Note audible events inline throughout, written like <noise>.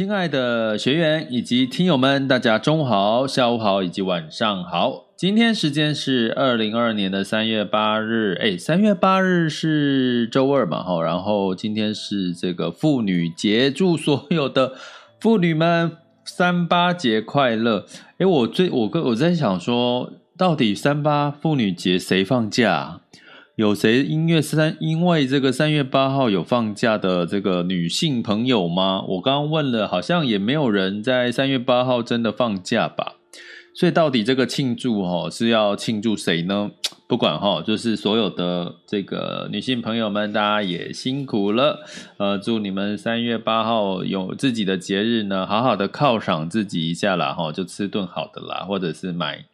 亲爱的学员以及听友们，大家中午好、下午好以及晚上好。今天时间是二零二二年的三月八日，哎，三月八日是周二嘛，哈，然后今天是这个妇女节，祝所有的妇女们三八节快乐。哎，我最我跟我在想说，到底三八妇女节谁放假？有谁音乐三因为这个三月八号有放假的这个女性朋友吗？我刚刚问了，好像也没有人在三月八号真的放假吧？所以到底这个庆祝哈是要庆祝谁呢？<tsk> 不管哈，就是所有的这个女性朋友们，大家也辛苦了。呃，祝你们三月八号有自己的节日呢，好好的犒赏自己一下啦哈，就吃顿好的啦，或者是买。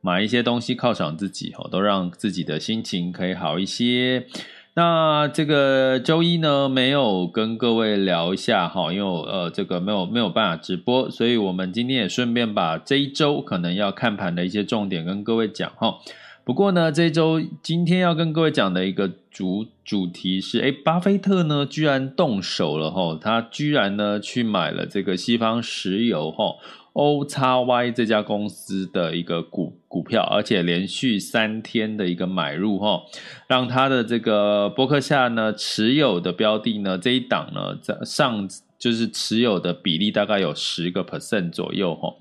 买一些东西犒赏自己，都让自己的心情可以好一些。那这个周一呢，没有跟各位聊一下哈，因为呃，这个没有没有办法直播，所以我们今天也顺便把这一周可能要看盘的一些重点跟各位讲哈。不过呢，这一周今天要跟各位讲的一个主主题是，诶，巴菲特呢居然动手了哈，他居然呢去买了这个西方石油哈。OXY 这家公司的一个股股票，而且连续三天的一个买入哈，让他的这个波克夏呢持有的标的呢这一档呢在上就是持有的比例大概有十个 percent 左右哈，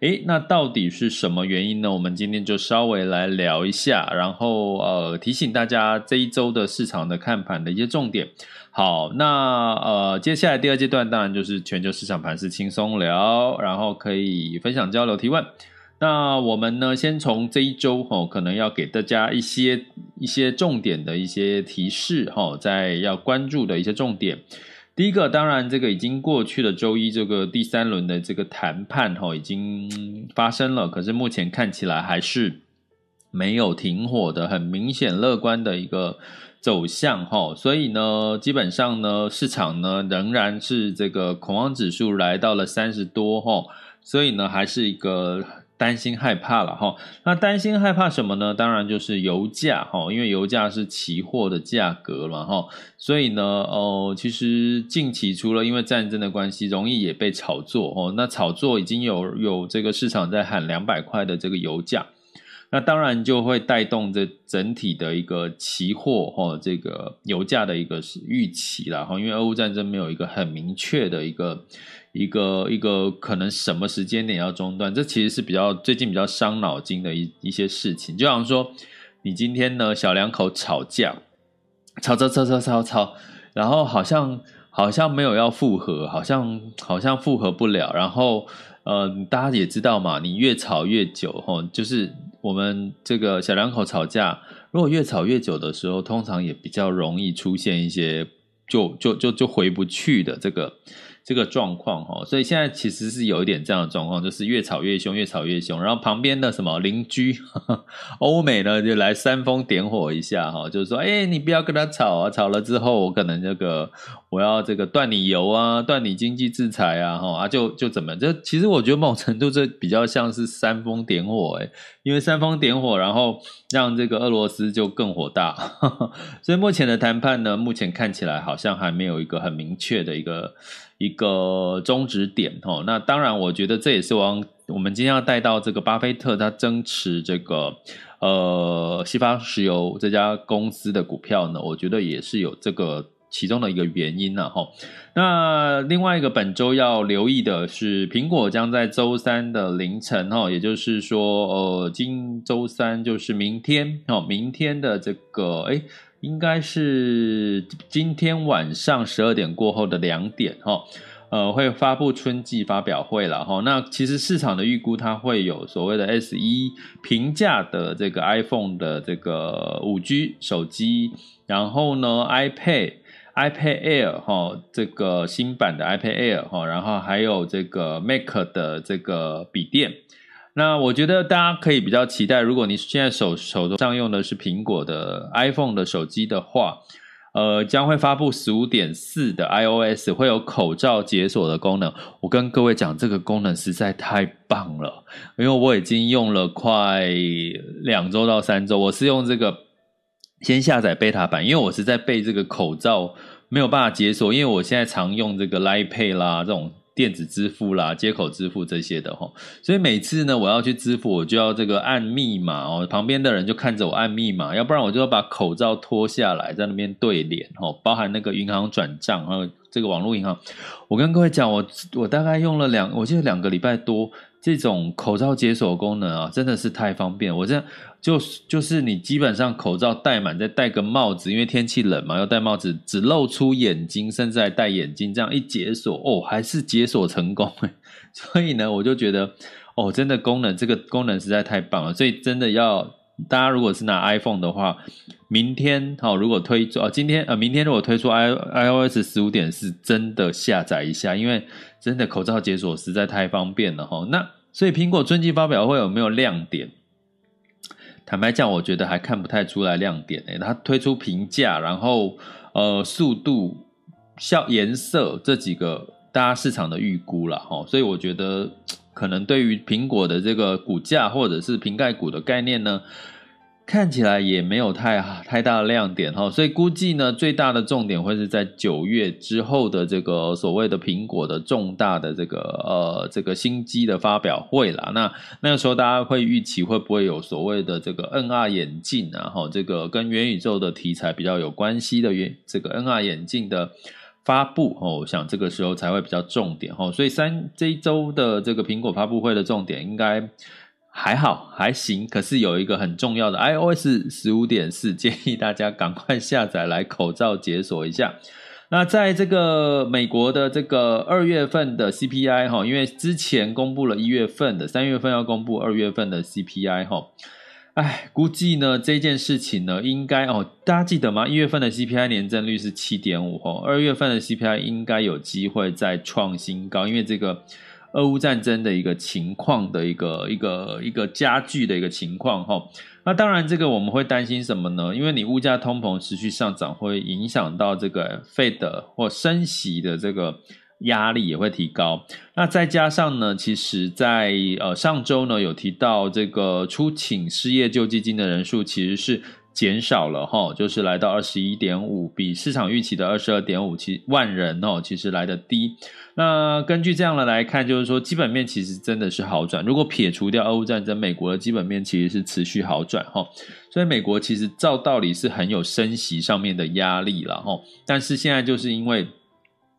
诶，那到底是什么原因呢？我们今天就稍微来聊一下，然后呃提醒大家这一周的市场的看盘的一些重点。好，那呃，接下来第二阶段当然就是全球市场盘势轻松聊，然后可以分享交流提问。那我们呢，先从这一周哦，可能要给大家一些一些重点的一些提示哈，在要关注的一些重点。第一个，当然这个已经过去的周一这个第三轮的这个谈判哈，已经发生了，可是目前看起来还是没有停火的，很明显乐观的一个。走向哈，所以呢，基本上呢，市场呢仍然是这个恐慌指数来到了三十多哈，所以呢，还是一个担心害怕了哈。那担心害怕什么呢？当然就是油价哈，因为油价是期货的价格嘛哈，所以呢，哦，其实近期除了因为战争的关系，容易也被炒作哦。那炒作已经有有这个市场在喊两百块的这个油价。那当然就会带动这整体的一个期货哈，这个油价的一个预期啦哈，因为俄乌战争没有一个很明确的一个一个一个可能什么时间点要中断，这其实是比较最近比较伤脑筋的一一些事情。就好像说，你今天呢小两口吵架，吵吵吵吵吵吵，然后好像好像没有要复合，好像好像复合不了，然后呃大家也知道嘛，你越吵越久哈，就是。我们这个小两口吵架，如果越吵越久的时候，通常也比较容易出现一些就就就就回不去的这个。这个状况哈，所以现在其实是有一点这样的状况，就是越吵越凶，越吵越凶。然后旁边的什么邻居呵呵欧美呢，就来煽风点火一下哈，就是说，哎，你不要跟他吵啊，吵了之后我可能这个我要这个断你油啊，断你经济制裁啊，哈啊就就怎么？这其实我觉得某种程度这比较像是煽风点火哎，因为煽风点火，然后让这个俄罗斯就更火大。呵 <laughs> 呵所以目前的谈判呢，目前看起来好像还没有一个很明确的一个。一个终止点，那当然，我觉得这也是我我们今天要带到这个巴菲特他增持这个呃西方石油这家公司的股票呢，我觉得也是有这个。其中的一个原因呢，哈，那另外一个本周要留意的是，苹果将在周三的凌晨，哈，也就是说，呃，今周三就是明天，哦，明天的这个，哎，应该是今天晚上十二点过后的两点，哈，呃，会发布春季发表会了，哈。那其实市场的预估，它会有所谓的 S 一平价的这个 iPhone 的这个五 G 手机，然后呢，iPad。iPad Air 哈，这个新版的 iPad Air 哈，然后还有这个 Mac 的这个笔电，那我觉得大家可以比较期待，如果你现在手手头上用的是苹果的 iPhone 的手机的话，呃，将会发布十五点四的 iOS，会有口罩解锁的功能。我跟各位讲，这个功能实在太棒了，因为我已经用了快两周到三周，我是用这个。先下载 beta 版，因为我是在背这个口罩没有办法解锁，因为我现在常用这个 Line Pay 啦，这种电子支付啦、接口支付这些的齁，所以每次呢我要去支付，我就要这个按密码哦，旁边的人就看着我按密码，要不然我就要把口罩脱下来在那边对脸齁，包含那个银行转账还有这个网络银行。我跟各位讲，我我大概用了两，我记得两个礼拜多。这种口罩解锁功能啊，真的是太方便。我这样就就是你基本上口罩戴满，再戴个帽子，因为天气冷嘛，要戴帽子，只露出眼睛，甚至还戴眼镜，这样一解锁哦，还是解锁成功。<laughs> 所以呢，我就觉得哦，真的功能这个功能实在太棒了。所以真的要大家如果是拿 iPhone 的话，明天好，如果推出哦，今天呃，明天如果推出 i iOS 十五点四，真的下载一下，因为真的口罩解锁实在太方便了哈。那所以苹果春季发表会有没有亮点？坦白讲，我觉得还看不太出来亮点诶。它推出平价，然后呃速度、效颜色这几个大家市场的预估了哈。所以我觉得可能对于苹果的这个股价或者是瓶盖股的概念呢，看起来也没有太太大的亮点哈，所以估计呢，最大的重点会是在九月之后的这个所谓的苹果的重大的这个呃这个新机的发表会啦。那那个时候大家会预期会不会有所谓的这个 NR 眼镜啊？哈，这个跟元宇宙的题材比较有关系的元这个 NR 眼镜的发布哦，我想这个时候才会比较重点哈。所以三这一周的这个苹果发布会的重点应该。还好还行，可是有一个很重要的 iOS 十五点四，建议大家赶快下载来口罩解锁一下。那在这个美国的这个二月份的 CPI 哈，因为之前公布了一月份的，三月份要公布二月份的 CPI 哈，哎，估计呢这件事情呢应该哦，大家记得吗？一月份的 CPI 年增率是七点五哦，二月份的 CPI 应该有机会再创新高，因为这个。俄乌战争的一个情况的一个一个一个加剧的一个情况哈，那当然这个我们会担心什么呢？因为你物价通膨持续上涨，会影响到这个 Fed 或升息的这个压力也会提高。那再加上呢，其实在呃上周呢有提到这个初请失业救济金的人数其实是。减少了哈，就是来到二十一点五，比市场预期的二十二点五七万人哦，其实来得低。那根据这样的来看，就是说基本面其实真的是好转。如果撇除掉俄乌战争，美国的基本面其实是持续好转哈。所以美国其实照道理是很有升息上面的压力了哈，但是现在就是因为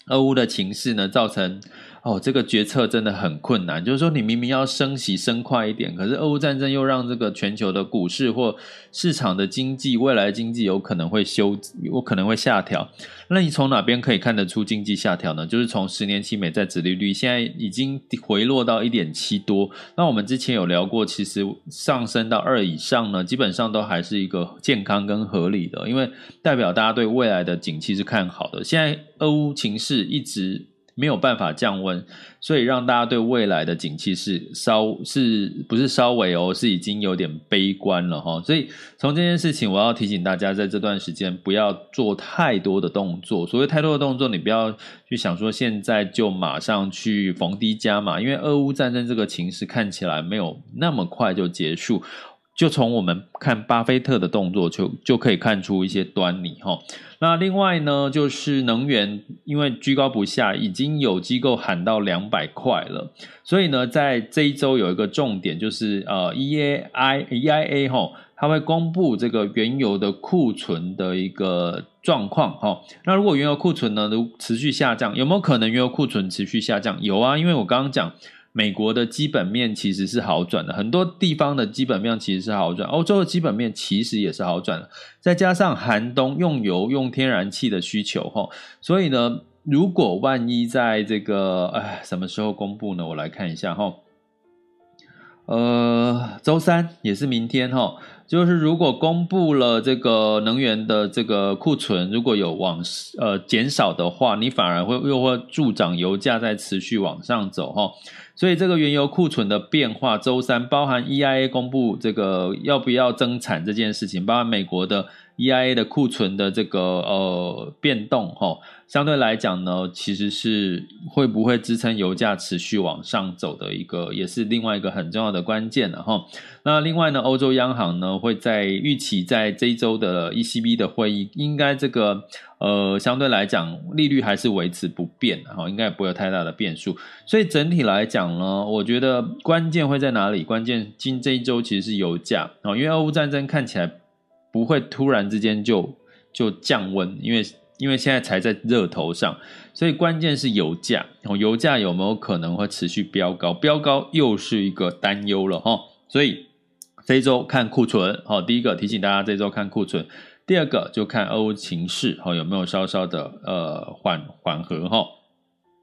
俄乌的情势呢，造成。哦，这个决策真的很困难。就是说，你明明要升息升快一点，可是俄乌战争又让这个全球的股市或市场的经济未来经济有可能会修，有可能会下调。那你从哪边可以看得出经济下调呢？就是从十年期美债殖利率现在已经回落到一点七多。那我们之前有聊过，其实上升到二以上呢，基本上都还是一个健康跟合理的，因为代表大家对未来的景气是看好的。现在俄乌情势一直。没有办法降温，所以让大家对未来的景气是稍是不是稍微哦，是已经有点悲观了哈。所以从这件事情，我要提醒大家，在这段时间不要做太多的动作。所谓太多的动作，你不要去想说现在就马上去逢低加码，因为俄乌战争这个情势看起来没有那么快就结束。就从我们看巴菲特的动作就就可以看出一些端倪哈。那另外呢，就是能源，因为居高不下，已经有机构喊到两百块了，所以呢，在这一周有一个重点，就是呃，EAI EIA 哈，它会公布这个原油的库存的一个状况哈。那如果原油库存呢，如持续下降，有没有可能原油库存持续下降？有啊，因为我刚刚讲。美国的基本面其实是好转的，很多地方的基本面其实是好转，欧洲的基本面其实也是好转的，再加上寒冬用油用天然气的需求，哈，所以呢，如果万一在这个，哎，什么时候公布呢？我来看一下，哈，呃，周三也是明天，哈。就是如果公布了这个能源的这个库存，如果有往呃减少的话，你反而会又会助长油价在持续往上走哈。所以这个原油库存的变化，周三包含 EIA 公布这个要不要增产这件事情，包含美国的 EIA 的库存的这个呃变动哈。相对来讲呢，其实是会不会支撑油价持续往上走的一个，也是另外一个很重要的关键了哈。那另外呢，欧洲央行呢会在预期在这一周的 ECB 的会议，应该这个呃相对来讲利率还是维持不变，哈，应该不会有太大的变数。所以整体来讲呢，我觉得关键会在哪里？关键今这一周其实是油价啊，因为俄乌战争看起来不会突然之间就就降温，因为。因为现在才在热头上，所以关键是油价。油价有没有可能会持续飙高？飙高又是一个担忧了哈。所以这一周看库存，好，第一个提醒大家这周看库存。第二个就看欧情势，好有没有稍稍的呃缓缓和哈。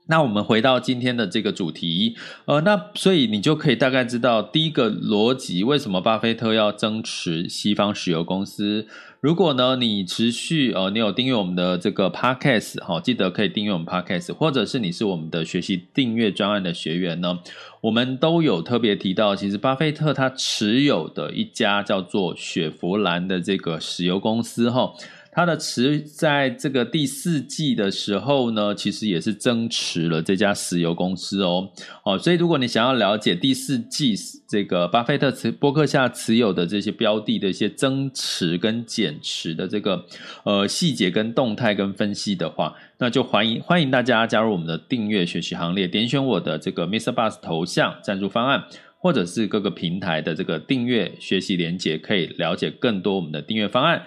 那我们回到今天的这个主题，呃，那所以你就可以大概知道第一个逻辑，为什么巴菲特要增持西方石油公司。如果呢，你持续呃，你有订阅我们的这个 podcast 哈，记得可以订阅我们 podcast，或者是你是我们的学习订阅专案的学员呢，我们都有特别提到，其实巴菲特他持有的一家叫做雪佛兰的这个石油公司哈。它的持在这个第四季的时候呢，其实也是增持了这家石油公司哦。哦，所以如果你想要了解第四季这个巴菲特持波克夏持有的这些标的的一些增持跟减持的这个呃细节跟动态跟分析的话，那就欢迎欢迎大家加入我们的订阅学习行列，点选我的这个 Mr. Bus 头像赞助方案，或者是各个平台的这个订阅学习连接，可以了解更多我们的订阅方案。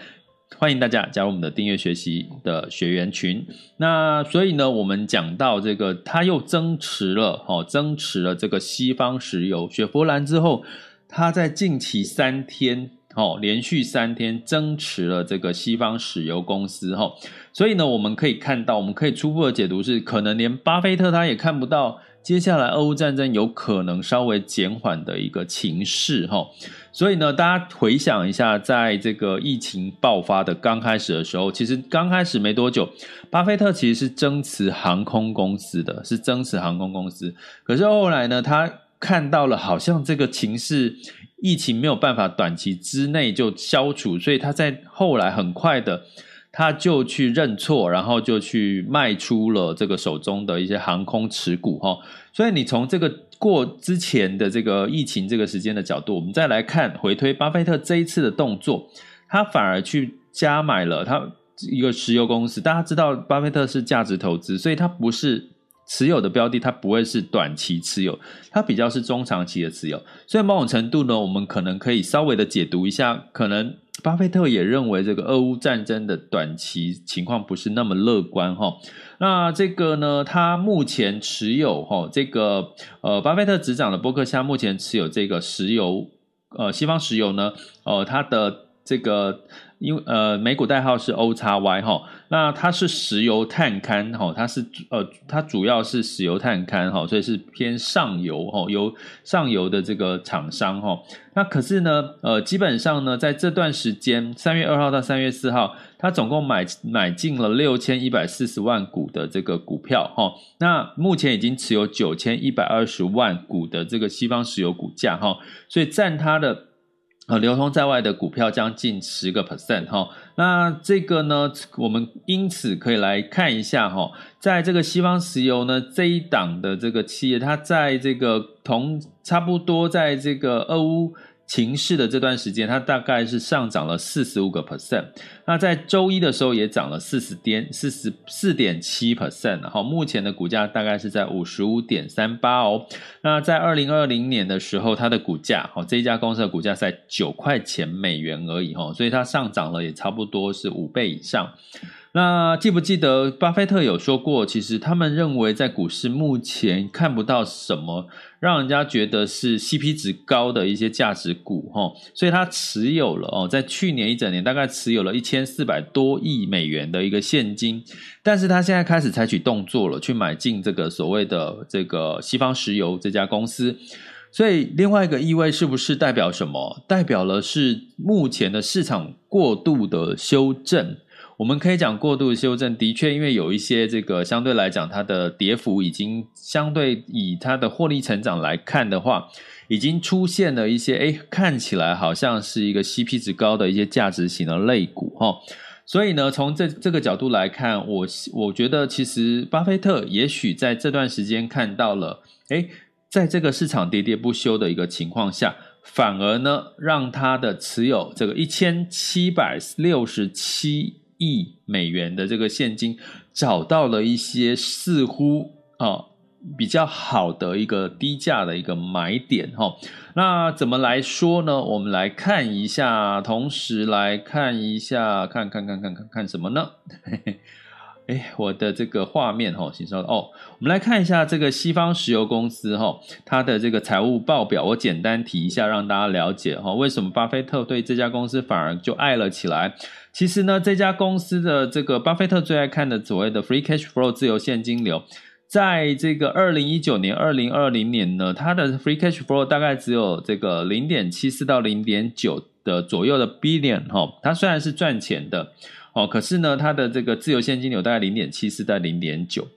欢迎大家加入我们的订阅学习的学员群。那所以呢，我们讲到这个，他又增持了，哦，增持了这个西方石油雪佛兰之后，他在近期三天，哦，连续三天增持了这个西方石油公司，哈。所以呢，我们可以看到，我们可以初步的解读是，可能连巴菲特他也看不到。接下来，俄乌战争有可能稍微减缓的一个情势，哈，所以呢，大家回想一下，在这个疫情爆发的刚开始的时候，其实刚开始没多久，巴菲特其实是增持航空公司的，是增持航空公司。可是后来呢，他看到了好像这个情势，疫情没有办法短期之内就消除，所以他在后来很快的。他就去认错，然后就去卖出了这个手中的一些航空持股哈，所以你从这个过之前的这个疫情这个时间的角度，我们再来看回推巴菲特这一次的动作，他反而去加买了他一个石油公司。大家知道巴菲特是价值投资，所以他不是持有的标的，它不会是短期持有，它比较是中长期的持有。所以某种程度呢，我们可能可以稍微的解读一下，可能。巴菲特也认为这个俄乌战争的短期情况不是那么乐观哈。那这个呢，他目前持有哈这个呃，巴菲特执掌的波克夏目前持有这个石油呃，西方石油呢，呃，它的这个。因为呃，美股代号是 OXY 哈，那它是石油探勘哈，它是呃，它主要是石油探勘哈，所以是偏上游哈，由上游的这个厂商哈。那可是呢，呃，基本上呢，在这段时间，三月二号到三月四号，它总共买买进了六千一百四十万股的这个股票哈。那目前已经持有九千一百二十万股的这个西方石油股价哈，所以占它的。呃，流通在外的股票将近十个 percent 哈，那这个呢，我们因此可以来看一下哈，在这个西方石油呢这一档的这个企业，它在这个同差不多在这个俄乌情势的这段时间，它大概是上涨了四十五个 percent。那在周一的时候也涨了四十点四十四点七 percent。好，目前的股价大概是在五十五点三八哦。那在二零二零年的时候，它的股价，好，这一家公司的股价在九块钱美元而已哈，所以它上涨了也差不多是五倍以上。那记不记得巴菲特有说过，其实他们认为在股市目前看不到什么让人家觉得是 CP 值高的一些价值股，哈，所以他持有了哦，在去年一整年大概持有了一千四百多亿美元的一个现金，但是他现在开始采取动作了，去买进这个所谓的这个西方石油这家公司，所以另外一个意味是不是代表什么？代表了是目前的市场过度的修正。我们可以讲过度修正，的确，因为有一些这个相对来讲，它的跌幅已经相对以它的获利成长来看的话，已经出现了一些，诶，看起来好像是一个 CP 值高的一些价值型的类股，哈。所以呢，从这这个角度来看，我我觉得其实巴菲特也许在这段时间看到了，诶，在这个市场跌跌不休的一个情况下，反而呢，让他的持有这个一千七百六十七。亿美元的这个现金，找到了一些似乎啊比较好的一个低价的一个买点哈。那怎么来说呢？我们来看一下，同时来看一下，看看看看看看什么呢？<laughs> 哎，我的这个画面哈，请稍等哦。我们来看一下这个西方石油公司哈，它的这个财务报表，我简单提一下，让大家了解哈，为什么巴菲特对这家公司反而就爱了起来。其实呢，这家公司的这个巴菲特最爱看的所谓的 free cash flow 自由现金流，在这个二零一九年、二零二零年呢，它的 free cash flow 大概只有这个零点七四到零点九的左右的 billion 哈，它虽然是赚钱的。哦，可是呢，它的这个自由现金流大概零点七四到零点九。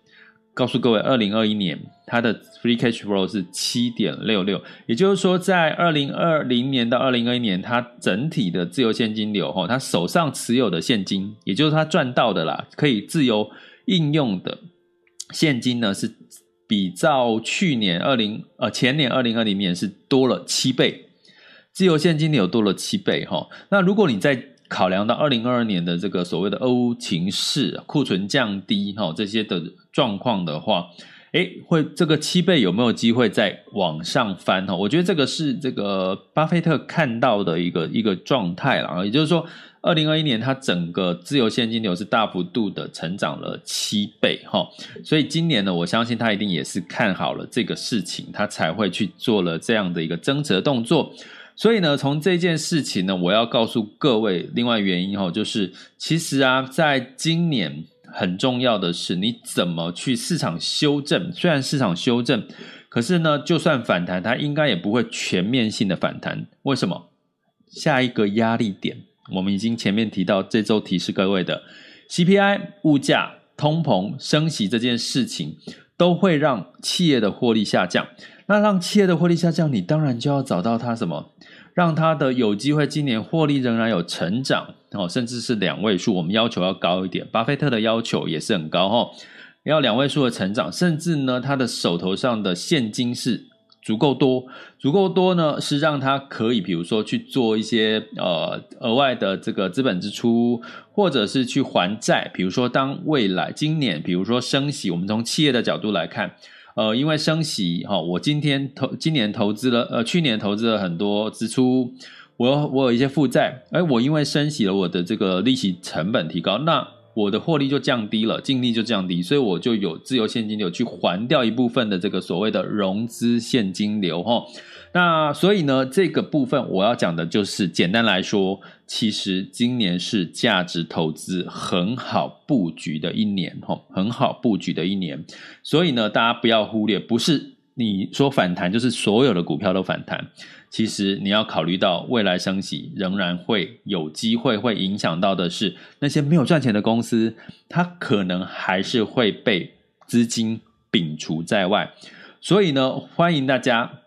告诉各位，二零二一年它的 free cash flow 是七点六六，也就是说，在二零二零年到二零二一年，它整体的自由现金流，哈，它手上持有的现金，也就是它赚到的啦，可以自由应用的现金呢，是比照去年二零呃前年二零二零年是多了七倍，自由现金流多了七倍，哈。那如果你在考量到二零二二年的这个所谓的欧情势、库存降低哈这些的状况的话，诶，会这个七倍有没有机会再往上翻哈？我觉得这个是这个巴菲特看到的一个一个状态了啊，也就是说，二零二一年它整个自由现金流是大幅度的成长了七倍哈，所以今年呢，我相信他一定也是看好了这个事情，他才会去做了这样的一个增持动作。所以呢，从这件事情呢，我要告诉各位，另外原因哈，就是其实啊，在今年很重要的是你怎么去市场修正。虽然市场修正，可是呢，就算反弹，它应该也不会全面性的反弹。为什么？下一个压力点，我们已经前面提到，这周提示各位的 CPI、物价、通膨、升息这件事情，都会让企业的获利下降。那让企业的获利下降，你当然就要找到它什么，让它的有机会今年获利仍然有成长哦，甚至是两位数。我们要求要高一点，巴菲特的要求也是很高哦，要两位数的成长，甚至呢，他的手头上的现金是足够多，足够多呢，是让他可以比如说去做一些呃额外的这个资本支出，或者是去还债。比如说，当未来今年，比如说升息，我们从企业的角度来看。呃，因为升息哈，我今天投今年投资了，呃，去年投资了很多支出，我有我有一些负债，哎，我因为升息了，我的这个利息成本提高，那我的获利就降低了，净利就降低，所以我就有自由现金流去还掉一部分的这个所谓的融资现金流哈。那所以呢，这个部分我要讲的就是，简单来说，其实今年是价值投资很好布局的一年，哈，很好布局的一年。所以呢，大家不要忽略，不是你说反弹就是所有的股票都反弹。其实你要考虑到未来升息仍然会有机会，会影响到的是那些没有赚钱的公司，它可能还是会被资金摒除在外。所以呢，欢迎大家。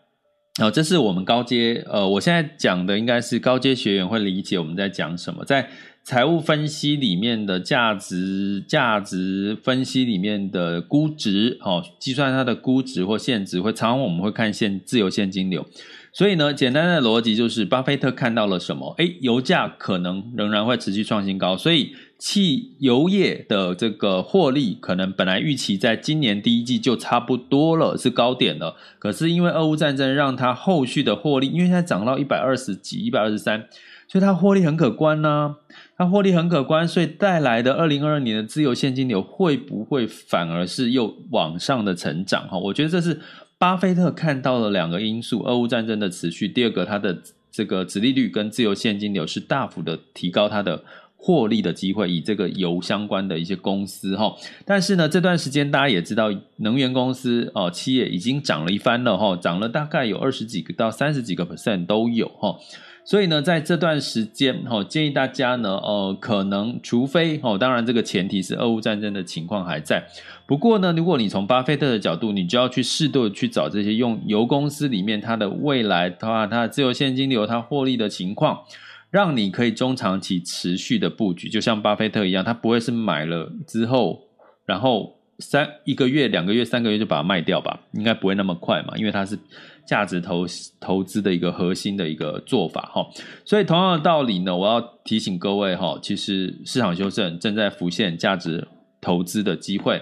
好，这是我们高阶，呃，我现在讲的应该是高阶学员会理解我们在讲什么，在财务分析里面的价值价值分析里面的估值，哦，计算它的估值或现值，会常常我们会看现自由现金流，所以呢，简单的逻辑就是，巴菲特看到了什么？诶，油价可能仍然会持续创新高，所以汽油业的这个获利可能本来预期在今年第一季就差不多了，是高点了。可是因为俄乌战争，让它后续的获利，因为它涨到一百二十几、一百二十三，所以它获利很可观呢、它获利很可观，所以带来的二零二二年的自由现金流会不会反而是又往上的成长？哈，我觉得这是。巴菲特看到了两个因素：俄乌战争的持续，第二个，它的这个殖利率跟自由现金流是大幅的提高它的获利的机会，以这个油相关的一些公司哈。但是呢，这段时间大家也知道，能源公司哦，企业已经涨了一番了哈，涨了大概有二十几个到三十几个 percent 都有哈。所以呢，在这段时间，哈，建议大家呢，呃，可能除非，哦，当然这个前提是俄乌战争的情况还在。不过呢，如果你从巴菲特的角度，你就要去适度去找这些用油公司里面它的未来的话，它的自由现金流、它获利的情况，让你可以中长期持续的布局。就像巴菲特一样，他不会是买了之后，然后三一个月、两个月、三个月就把它卖掉吧？应该不会那么快嘛，因为它是。价值投投资的一个核心的一个做法哈，所以同样的道理呢，我要提醒各位哈，其实市场修正正在浮现价值投资的机会，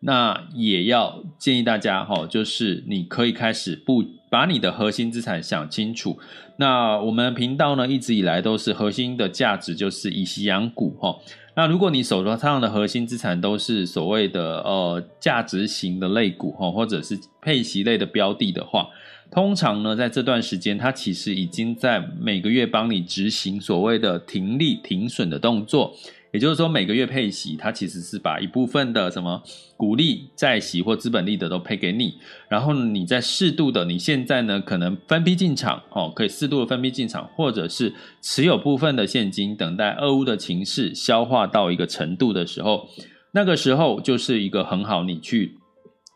那也要建议大家哈，就是你可以开始不把你的核心资产想清楚。那我们频道呢，一直以来都是核心的价值就是以息养股哈。那如果你手头上的核心资产都是所谓的呃价值型的类股哈，或者是配息类的标的的话。通常呢，在这段时间，它其实已经在每个月帮你执行所谓的停利停损的动作，也就是说，每个月配息，它其实是把一部分的什么股利、债息或资本利得都配给你，然后，你再适度的，你现在呢可能分批进场哦，可以适度的分批进场，或者是持有部分的现金，等待俄乌的情势消化到一个程度的时候，那个时候就是一个很好你去。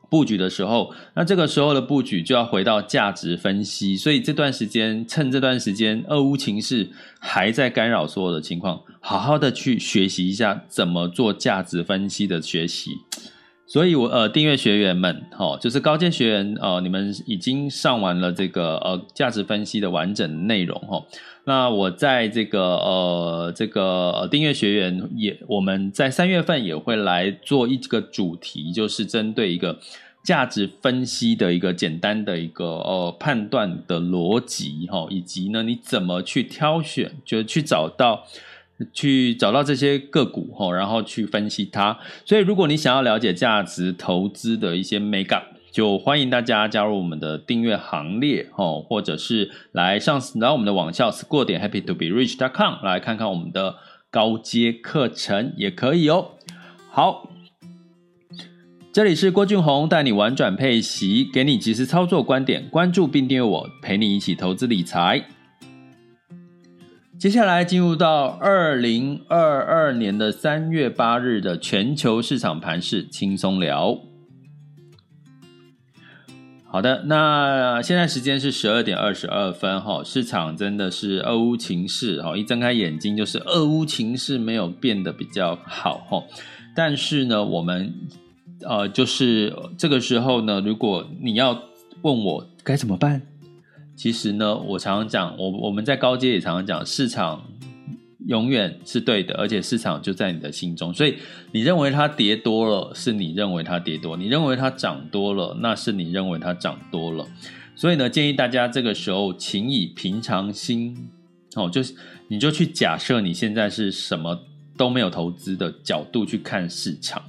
布局的时候，那这个时候的布局就要回到价值分析。所以这段时间，趁这段时间，俄乌情势还在干扰所有的情况，好好的去学习一下怎么做价值分析的学习。所以我，呃订阅学员们，哦，就是高阶学员，呃，你们已经上完了这个呃价值分析的完整内容，哈。那我在这个呃这个订阅学员也，我们在三月份也会来做一个主题，就是针对一个价值分析的一个简单的一个呃判断的逻辑，哈，以及呢你怎么去挑选，就去找到。去找到这些个股齁，然后去分析它。所以，如果你想要了解价值投资的一些眉角，就欢迎大家加入我们的订阅行列哦，或者是来上来我们的网校 school 点 happy to be rich dot com 来看看我们的高阶课程也可以哦。好，这里是郭俊宏带你玩转配息，给你及时操作观点，关注并订阅我，陪你一起投资理财。接下来进入到二零二二年的三月八日的全球市场盘势轻松聊。好的，那现在时间是十二点二十二分哈，市场真的是俄乌情势哈，一睁开眼睛就是俄乌情势没有变得比较好哈，但是呢，我们呃就是这个时候呢，如果你要问我该怎么办？其实呢，我常常讲，我我们在高阶也常常讲，市场永远是对的，而且市场就在你的心中。所以你认为它跌多了，是你认为它跌多；你认为它涨多了，那是你认为它涨多了。所以呢，建议大家这个时候，请以平常心哦，就是你就去假设你现在是什么都没有投资的角度去看市场。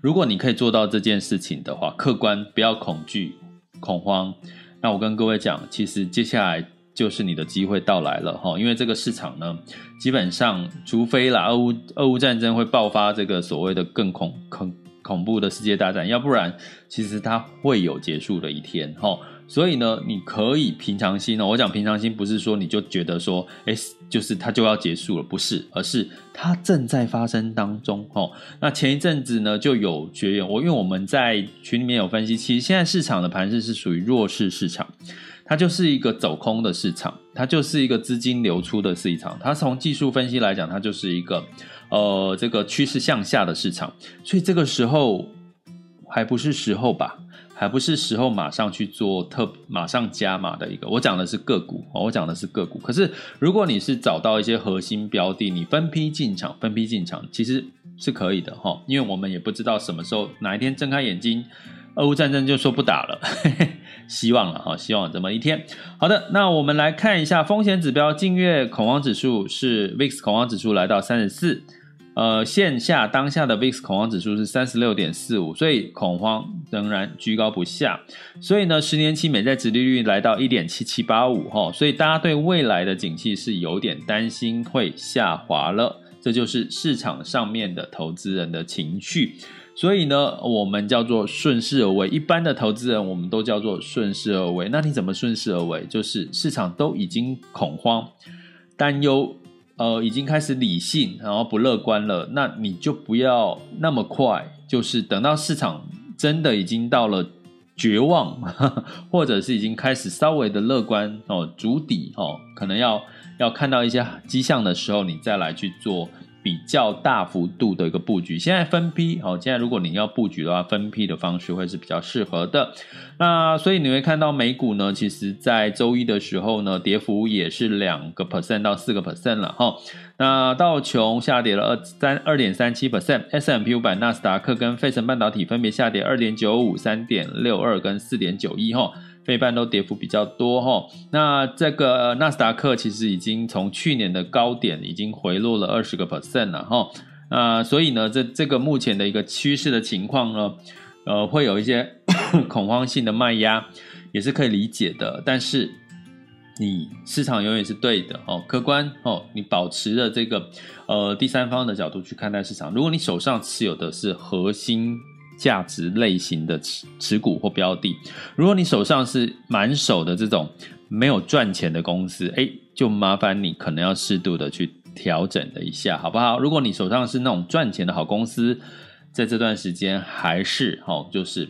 如果你可以做到这件事情的话，客观，不要恐惧、恐慌。那我跟各位讲，其实接下来就是你的机会到来了哈，因为这个市场呢，基本上除非啦，俄乌俄乌战争会爆发这个所谓的更恐恐恐怖的世界大战，要不然其实它会有结束的一天哈。所以呢，你可以平常心哦。我讲平常心，不是说你就觉得说，哎，就是它就要结束了，不是，而是它正在发生当中哦。那前一阵子呢，就有学员，我因为我们在群里面有分析，其实现在市场的盘势是属于弱势市场，它就是一个走空的市场，它就是一个资金流出的市场，它从技术分析来讲，它就是一个呃这个趋势向下的市场，所以这个时候还不是时候吧。还不是时候马上去做特马上加码的一个。我讲的是个股哦，我讲的是个股。可是如果你是找到一些核心标的，你分批进场，分批进场其实是可以的哈，因为我们也不知道什么时候哪一天睁开眼睛，俄乌战争就说不打了，<laughs> 希望了哈，希望有这么一天。好的，那我们来看一下风险指标，近月恐慌指数是 VIX 恐慌指数来到三十四。呃，线下当下的 VIX 恐慌指数是三十六点四五，所以恐慌仍然居高不下。所以呢，十年期美债殖利率来到一点七七八五哈，所以大家对未来的景气是有点担心会下滑了。这就是市场上面的投资人的情绪。所以呢，我们叫做顺势而为。一般的投资人，我们都叫做顺势而为。那你怎么顺势而为？就是市场都已经恐慌、担忧。呃，已经开始理性，然后不乐观了，那你就不要那么快，就是等到市场真的已经到了绝望，<laughs> 或者是已经开始稍微的乐观哦，筑底哦，可能要要看到一些迹象的时候，你再来去做。比较大幅度的一个布局，现在分批好，现在如果你要布局的话，分批的方式会是比较适合的。那所以你会看到美股呢，其实在周一的时候呢，跌幅也是两个 percent 到四个 percent 了哈。那道琼下跌了二三二点三七 percent，S&P 五百、纳斯达克跟费城半导体分别下跌二点九五、三点六二跟四点九一哈。费半都跌幅比较多哈，那这个纳斯达克其实已经从去年的高点已经回落了二十个 percent 了哈，啊，所以呢，这这个目前的一个趋势的情况呢，呃，会有一些 <coughs> 恐慌性的卖压，也是可以理解的。但是你市场永远是对的哦，客观哦，你保持着这个呃第三方的角度去看待市场。如果你手上持有的是核心。价值类型的持持股或标的，如果你手上是满手的这种没有赚钱的公司，哎，就麻烦你可能要适度的去调整了一下，好不好？如果你手上是那种赚钱的好公司，在这段时间还是哦，就是。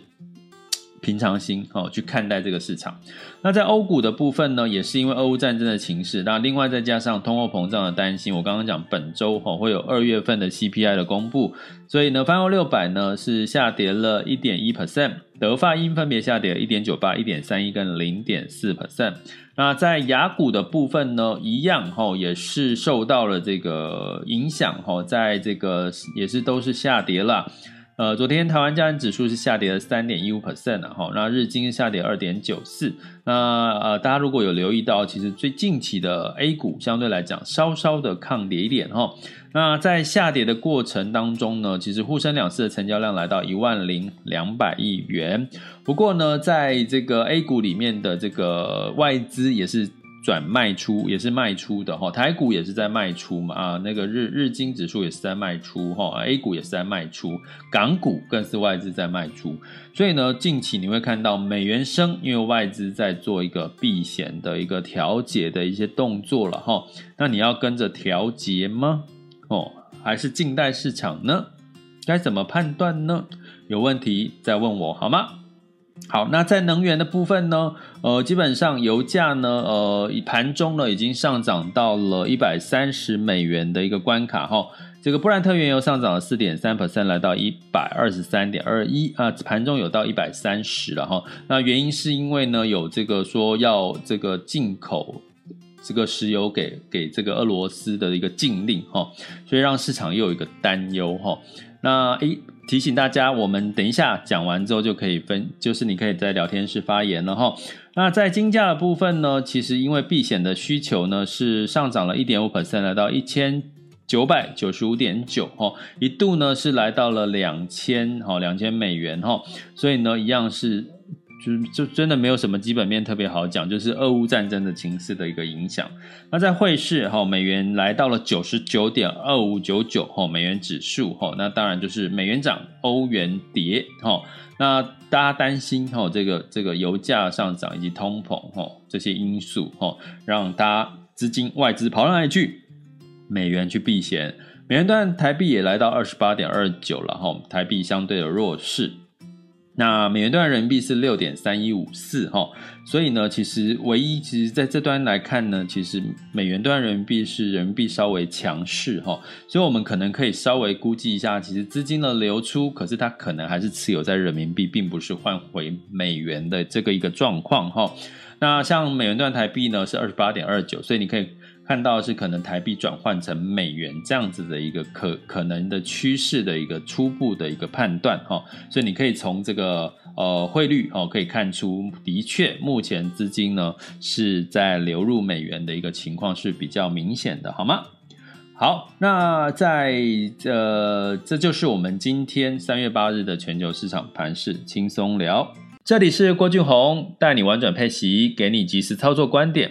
平常心哦，去看待这个市场。那在欧股的部分呢，也是因为俄乌战争的情势，那另外再加上通货膨胀的担心，我刚刚讲本周哈会有二月份的 CPI 的公布，所以呢，泛欧六百呢是下跌了一点一 percent，德法英分别下跌一点九八、一点三一跟零点四 percent。那在雅股的部分呢，一样哈也是受到了这个影响哈，在这个也是都是下跌了。呃，昨天台湾加权指数是下跌了三点一五 percent 啊，哈，那日经下跌二点九四。那呃，大家如果有留意到，其实最近期的 A 股相对来讲稍稍的抗跌一点哈。那在下跌的过程当中呢，其实沪深两市的成交量来到一万零两百亿元。不过呢，在这个 A 股里面的这个外资也是。转卖出也是卖出的哈，台股也是在卖出嘛啊，那个日日经指数也是在卖出哈，A 股也是在卖出，港股更是外资在卖出，所以呢，近期你会看到美元升，因为外资在做一个避险的一个调节的一些动作了哈，那你要跟着调节吗？哦，还是静待市场呢？该怎么判断呢？有问题再问我好吗？好，那在能源的部分呢，呃，基本上油价呢，呃，盘中呢已经上涨到了一百三十美元的一个关卡哈。这个布兰特原油上涨了四点三 percent，来到一百二十三点二一啊，盘中有到一百三十了哈。那原因是因为呢，有这个说要这个进口这个石油给给这个俄罗斯的一个禁令哈，所以让市场又有一个担忧哈。那诶。提醒大家，我们等一下讲完之后就可以分，就是你可以在聊天室发言了哈。那在金价的部分呢，其实因为避险的需求呢，是上涨了一点五 percent，来到一千九百九十五点九哈，一度呢是来到了两千哈两千美元哈，所以呢一样是。就就真的没有什么基本面特别好讲，就是俄乌战争的情势的一个影响。那在汇市哈，美元来到了九十九点二五九九哈，美元指数哈，那当然就是美元涨，欧元跌哈。那大家担心哈，这个这个油价上涨以及通膨哈这些因素哈，让大家资金外资跑到哪里去？美元去避险，美元段台币也来到二十八点二九了哈，台币相对的弱势。那美元兑人民币是六点三一五四哈，所以呢，其实唯一其实在这端来看呢，其实美元兑人民币是人民币稍微强势哈，所以我们可能可以稍微估计一下，其实资金的流出，可是它可能还是持有在人民币，并不是换回美元的这个一个状况哈。那像美元兑台币呢是二十八点二九，所以你可以。看到是可能台币转换成美元这样子的一个可可能的趋势的一个初步的一个判断哈，所以你可以从这个呃汇率哦可以看出，的确目前资金呢是在流入美元的一个情况是比较明显的，好吗？好，那在呃这就是我们今天三月八日的全球市场盘势轻松聊，这里是郭俊宏带你玩转配息，给你即时操作观点。